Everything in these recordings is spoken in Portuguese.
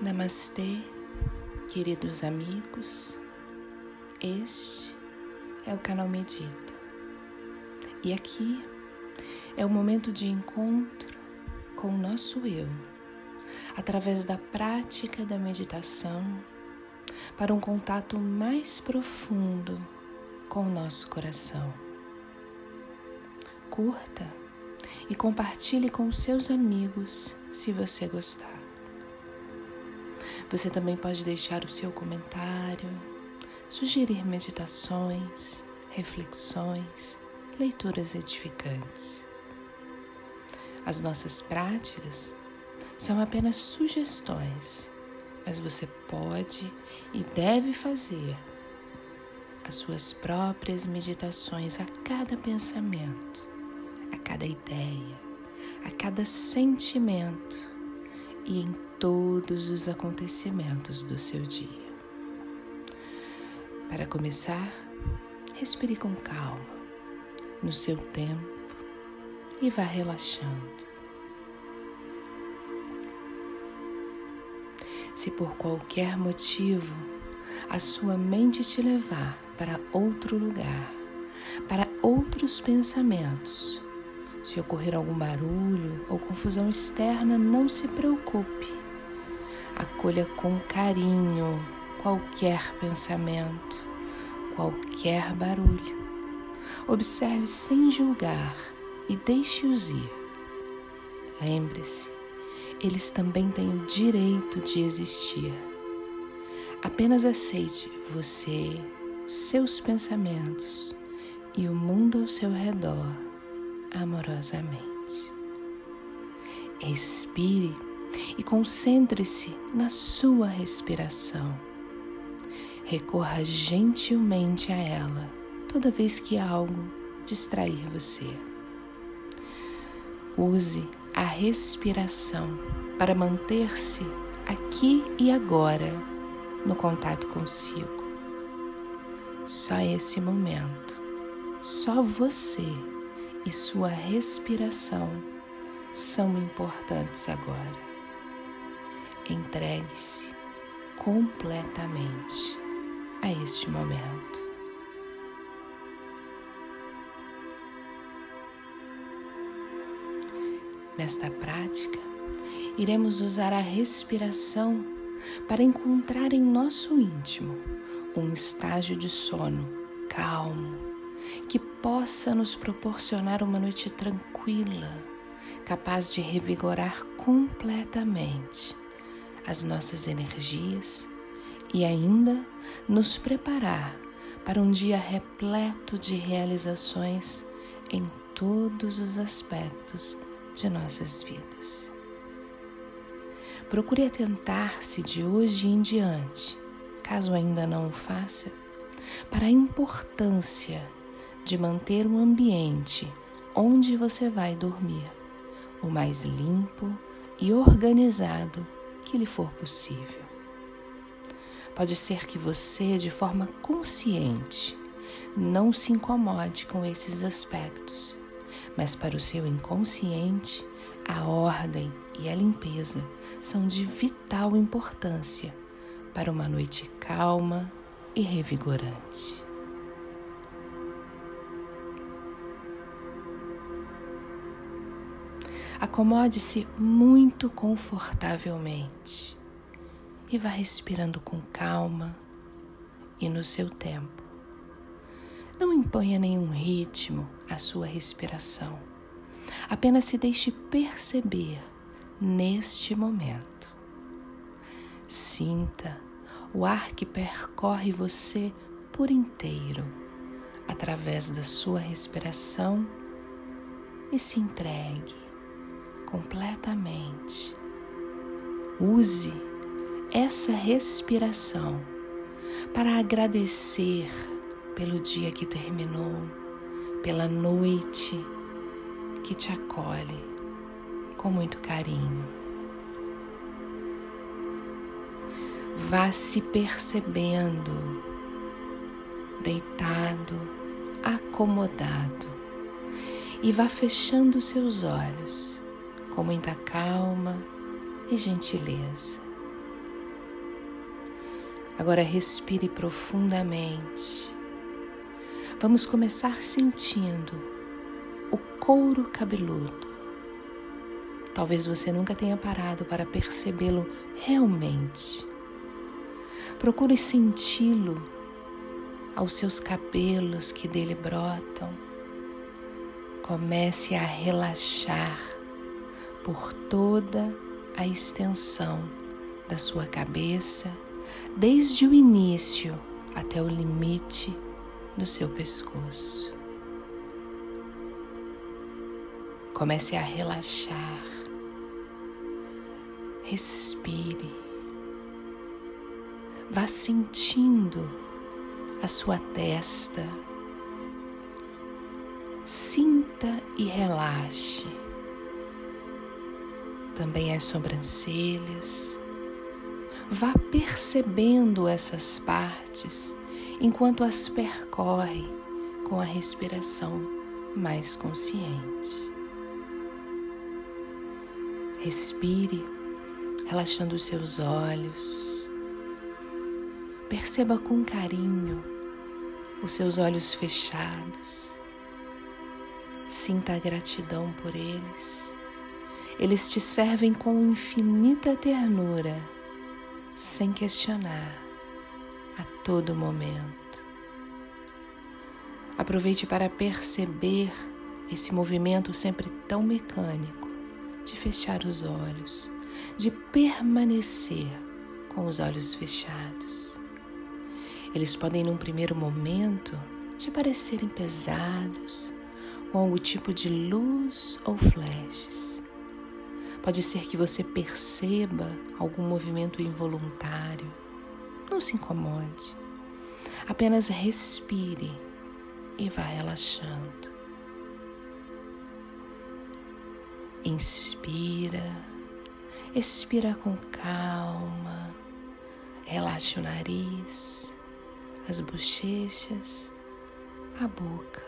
Namastê, queridos amigos. Este é o canal Medita. E aqui é o momento de encontro com o nosso eu, através da prática da meditação, para um contato mais profundo com o nosso coração. Curta e compartilhe com seus amigos se você gostar. Você também pode deixar o seu comentário, sugerir meditações, reflexões, leituras edificantes. As nossas práticas são apenas sugestões, mas você pode e deve fazer as suas próprias meditações a cada pensamento, a cada ideia, a cada sentimento e em todos os acontecimentos do seu dia. Para começar, respire com calma, no seu tempo e vá relaxando. Se por qualquer motivo a sua mente te levar para outro lugar, para outros pensamentos, se ocorrer algum barulho ou confusão externa, não se preocupe. Acolha com carinho qualquer pensamento, qualquer barulho. Observe sem julgar e deixe-os ir. Lembre-se, eles também têm o direito de existir. Apenas aceite você, seus pensamentos e o mundo ao seu redor amorosamente. Expire e concentre-se na sua respiração. Recorra gentilmente a ela toda vez que algo distrair você. Use a respiração para manter-se aqui e agora no contato consigo. Só esse momento, só você e sua respiração são importantes agora. Entregue-se completamente a este momento. Nesta prática, iremos usar a respiração para encontrar em nosso íntimo um estágio de sono calmo, que possa nos proporcionar uma noite tranquila, capaz de revigorar completamente as nossas energias e ainda nos preparar para um dia repleto de realizações em todos os aspectos de nossas vidas. Procure atentar-se de hoje em diante, caso ainda não o faça, para a importância de manter um ambiente onde você vai dormir o mais limpo e organizado que lhe for possível. Pode ser que você, de forma consciente, não se incomode com esses aspectos, mas para o seu inconsciente, a ordem e a limpeza são de vital importância para uma noite calma e revigorante. Acomode-se muito confortavelmente e vá respirando com calma e no seu tempo. Não imponha nenhum ritmo à sua respiração. Apenas se deixe perceber neste momento. Sinta o ar que percorre você por inteiro através da sua respiração e se entregue completamente. Use essa respiração para agradecer pelo dia que terminou, pela noite que te acolhe com muito carinho. Vá se percebendo deitado, acomodado e vá fechando seus olhos com muita calma e gentileza. Agora respire profundamente. Vamos começar sentindo o couro cabeludo. Talvez você nunca tenha parado para percebê-lo realmente. Procure senti-lo aos seus cabelos que dele brotam. Comece a relaxar por toda a extensão da sua cabeça desde o início até o limite do seu pescoço. Comece a relaxar. Respire. Vá sentindo a sua testa. Sinta e relaxe. Também as sobrancelhas Vá percebendo essas partes enquanto as percorre com a respiração mais consciente. Respire, relaxando os seus olhos. Perceba com carinho os seus olhos fechados. Sinta a gratidão por eles. Eles te servem com infinita ternura sem questionar, a todo momento. Aproveite para perceber esse movimento sempre tão mecânico de fechar os olhos, de permanecer com os olhos fechados. Eles podem, num primeiro momento, te parecerem pesados, com algum tipo de luz ou flashes. Pode ser que você perceba algum movimento involuntário. Não se incomode. Apenas respire e vá relaxando. Inspira, expira com calma, relaxe o nariz, as bochechas, a boca.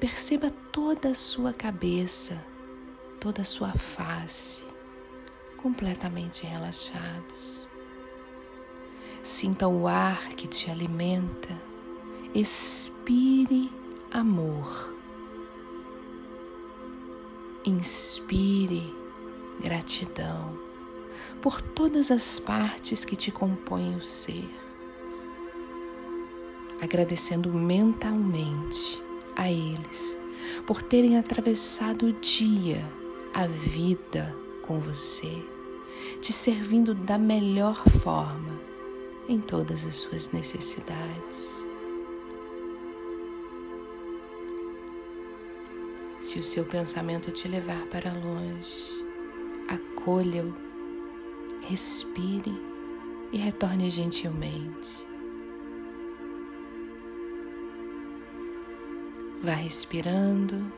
Perceba toda a sua cabeça toda a sua face completamente relaxados. Sinta o ar que te alimenta. Expire amor. Inspire gratidão por todas as partes que te compõem o ser. Agradecendo mentalmente a eles por terem atravessado o dia a vida com você, te servindo da melhor forma em todas as suas necessidades. Se o seu pensamento te levar para longe, acolha-o, respire e retorne gentilmente. Vá respirando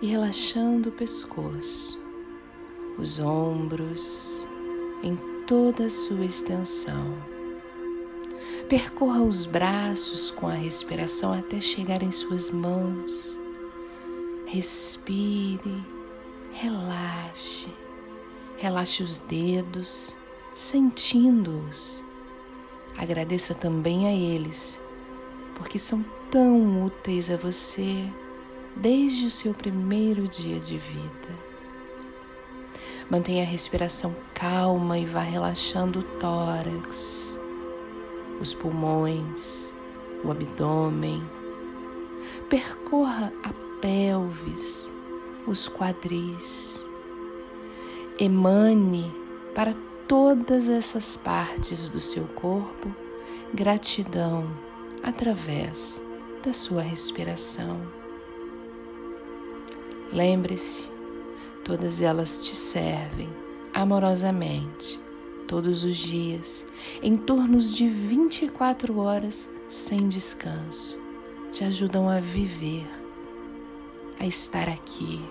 e relaxando o pescoço, os ombros em toda a sua extensão. Percorra os braços com a respiração até chegar em suas mãos. Respire, relaxe, relaxe os dedos, sentindo-os. Agradeça também a eles, porque são tão úteis a você desde o seu primeiro dia de vida. Mantenha a respiração calma e vá relaxando o tórax, os pulmões, o abdômen. Percorra a pelvis, os quadris. Emane para todas essas partes do seu corpo gratidão através da sua respiração. Lembre-se, todas elas te servem amorosamente todos os dias, em torno de 24 horas sem descanso. Te ajudam a viver, a estar aqui.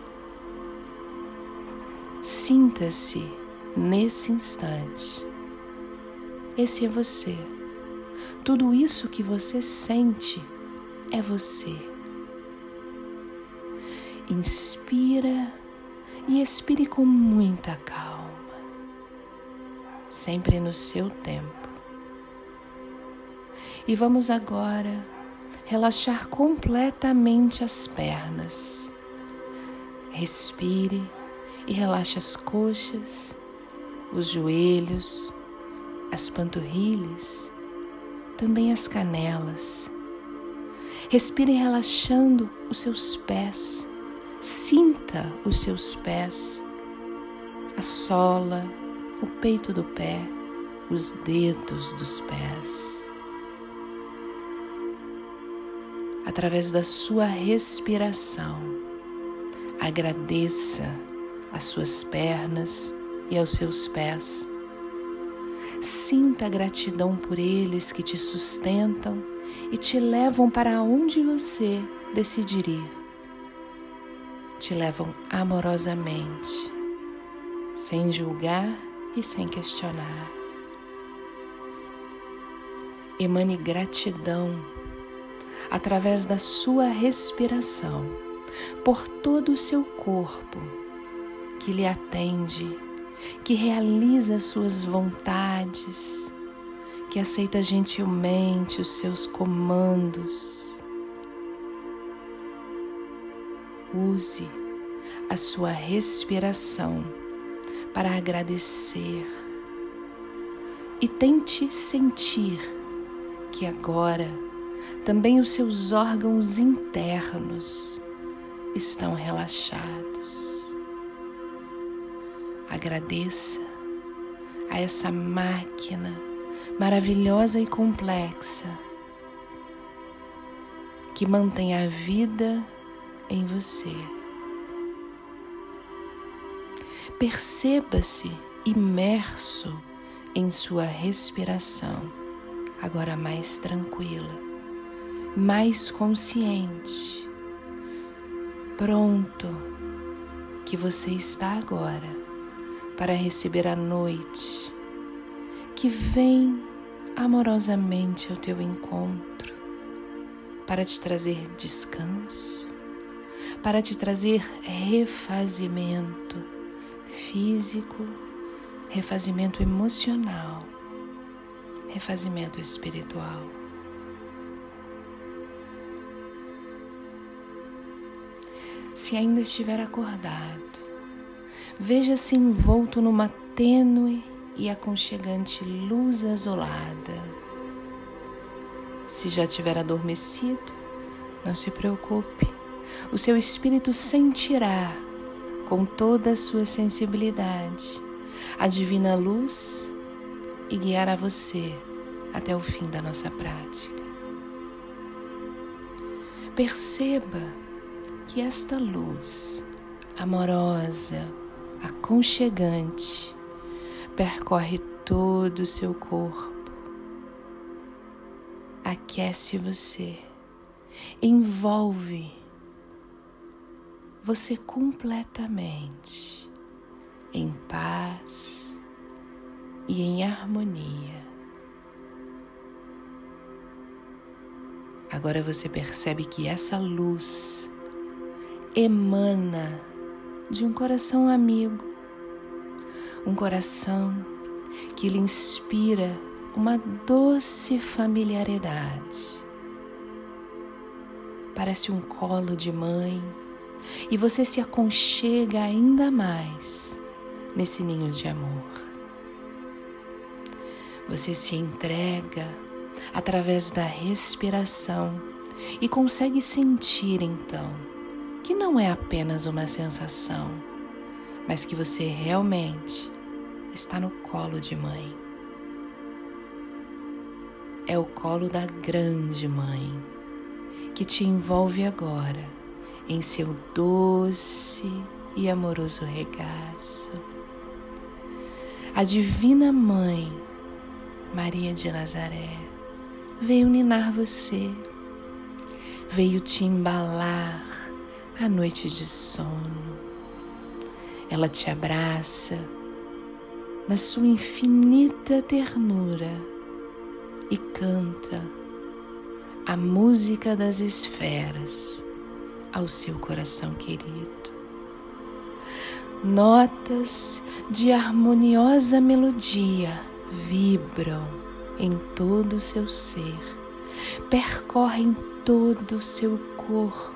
Sinta-se nesse instante. Esse é você. Tudo isso que você sente é você. Inspira e expire com muita calma, sempre no seu tempo. E vamos agora relaxar completamente as pernas. Respire e relaxe as coxas, os joelhos, as panturrilhas, também as canelas. Respire relaxando os seus pés. Sinta os seus pés, a sola, o peito do pé, os dedos dos pés. Através da sua respiração, agradeça as suas pernas e aos seus pés. Sinta a gratidão por eles que te sustentam e te levam para onde você decidir ir. Te levam amorosamente, sem julgar e sem questionar. Emane gratidão através da sua respiração por todo o seu corpo que lhe atende, que realiza suas vontades, que aceita gentilmente os seus comandos. Use a sua respiração para agradecer e tente sentir que agora também os seus órgãos internos estão relaxados. Agradeça a essa máquina maravilhosa e complexa que mantém a vida em você. Perceba-se imerso em sua respiração, agora mais tranquila mais consciente, pronto que você está agora para receber a noite que vem amorosamente ao teu encontro para te trazer descanso, para te trazer refazimento físico, refazimento emocional, refazimento espiritual. se ainda estiver acordado, veja-se envolto numa tênue e aconchegante luz azulada. Se já tiver adormecido, não se preocupe, o seu espírito sentirá com toda a sua sensibilidade a divina luz e guiará você até o fim da nossa prática. Perceba que esta luz amorosa, aconchegante, percorre todo o seu corpo, aquece você, envolve você completamente em paz e em harmonia. Agora você percebe que essa luz emana de um coração amigo, um coração que lhe inspira uma doce familiaridade. Parece um colo de mãe e você se aconchega ainda mais nesse ninho de amor. Você se entrega através da respiração e consegue sentir então que não é apenas uma sensação, mas que você realmente está no colo de mãe. É o colo da grande mãe que te envolve agora em seu doce e amoroso regaço. A Divina Mãe, Maria de Nazaré, veio ninar você, veio te embalar a noite de sono. Ela te abraça na sua infinita ternura e canta a música das esferas ao seu coração querido. Notas de harmoniosa melodia vibram em todo o seu ser percorrem todo o seu corpo.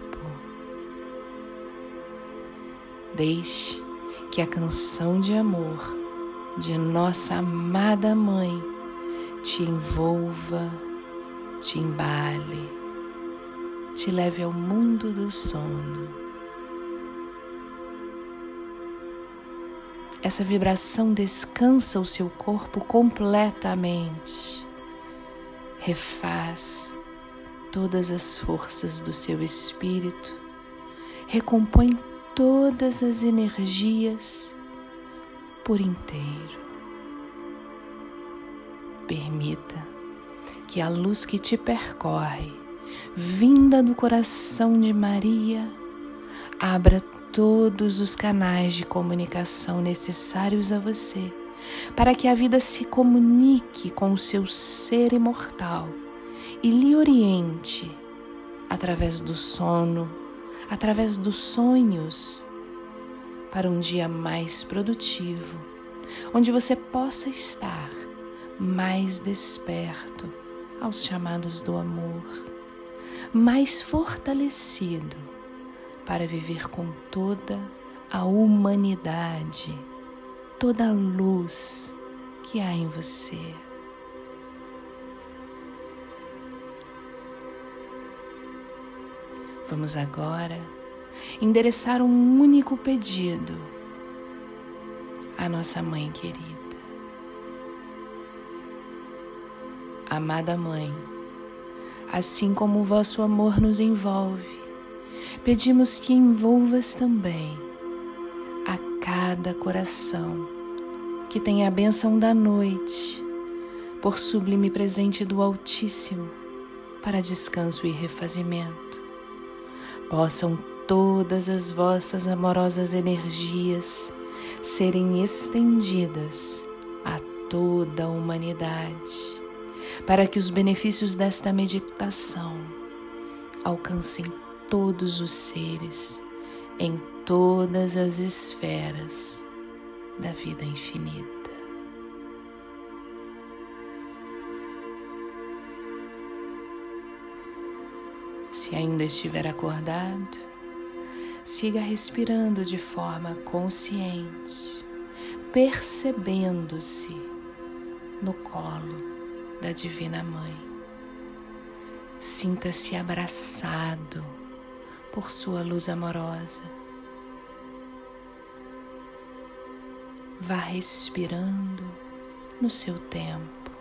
Deixe que a canção de amor de nossa amada Mãe te envolva, te embale, te leve ao mundo do sono. Essa vibração descansa o seu corpo completamente, refaz todas as forças do seu espírito, recompõe todas as energias por inteiro. Permita que a luz que te percorre, vinda do coração de Maria, abra todos os canais de comunicação necessários a você, para que a vida se comunique com o seu ser imortal e lhe oriente através do sono, através dos sonhos, para um dia mais produtivo, onde você possa estar mais desperto aos chamados do amor, mais fortalecido para viver com toda a humanidade, toda a luz que há em você. Vamos agora endereçar um único pedido à nossa Mãe querida. Amada Mãe, assim como o vosso amor nos envolve, pedimos que envolvas também a cada coração. Que tem a bênção da noite, por sublime presente do Altíssimo, para descanso e refazimento. Possam todas as vossas amorosas energias serem estendidas a toda a humanidade, para que os benefícios desta meditação alcancem todos os seres em todas as esferas da vida infinita. Se ainda estiver acordado, siga respirando de forma consciente, percebendo-se no colo da Divina Mãe. Sinta-se abraçado por sua luz amorosa. Vá respirando no seu tempo,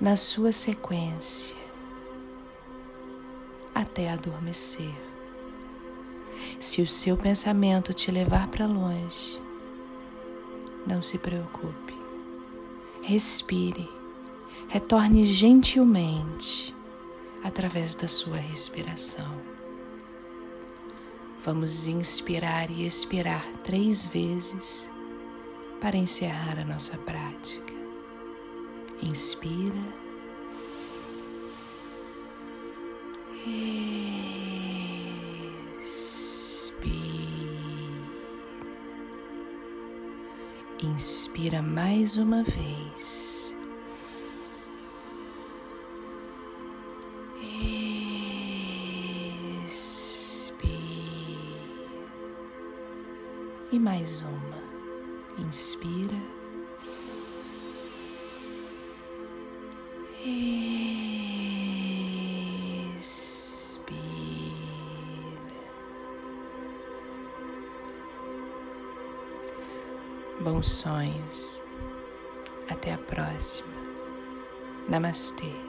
na sua sequência, até adormecer. Se o seu pensamento te levar para longe, não se preocupe. Respire, retorne gentilmente através da sua respiração. Vamos inspirar e expirar três vezes para encerrar a nossa prática. Inspira. Expira. Inspira mais uma vez. E mais uma. Inspira. Expira. Bons sonhos. Até a próxima. Namastê.